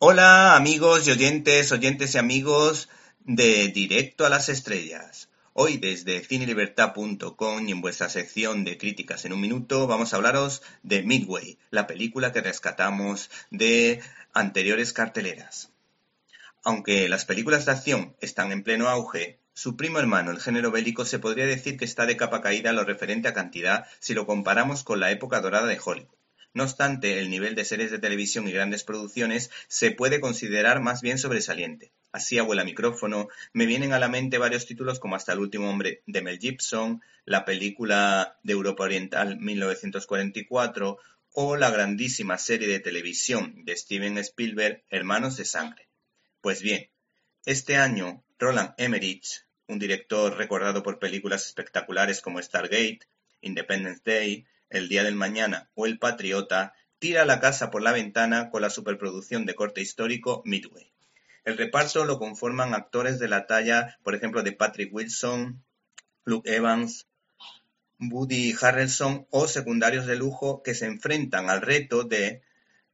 Hola amigos y oyentes, oyentes y amigos de Directo a las Estrellas. Hoy desde cinelibertad.com y en vuestra sección de críticas en un minuto vamos a hablaros de Midway, la película que rescatamos de anteriores carteleras. Aunque las películas de acción están en pleno auge, su primo hermano, el género bélico, se podría decir que está de capa caída lo referente a cantidad si lo comparamos con la época dorada de Hollywood. No obstante, el nivel de series de televisión y grandes producciones se puede considerar más bien sobresaliente. Así abuela micrófono, me vienen a la mente varios títulos como Hasta el último hombre de Mel Gibson, la película de Europa Oriental 1944 o la grandísima serie de televisión de Steven Spielberg Hermanos de Sangre. Pues bien, este año Roland Emmerich, un director recordado por películas espectaculares como Stargate, Independence Day, el día del mañana o El Patriota, tira la casa por la ventana con la superproducción de corte histórico Midway. El reparto lo conforman actores de la talla, por ejemplo, de Patrick Wilson, Luke Evans, Woody Harrelson o secundarios de lujo que se enfrentan al reto de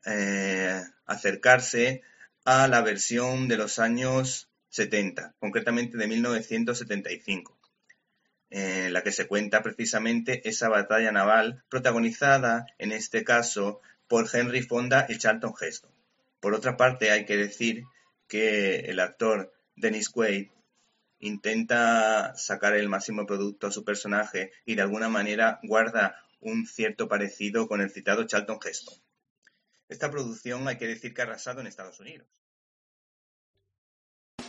eh, acercarse a la versión de los años 70, concretamente de 1975 en la que se cuenta precisamente esa batalla naval protagonizada en este caso por Henry Fonda y Charlton Heston. Por otra parte, hay que decir que el actor Dennis Quaid intenta sacar el máximo producto a su personaje y de alguna manera guarda un cierto parecido con el citado Charlton Heston. Esta producción hay que decir que ha arrasado en Estados Unidos.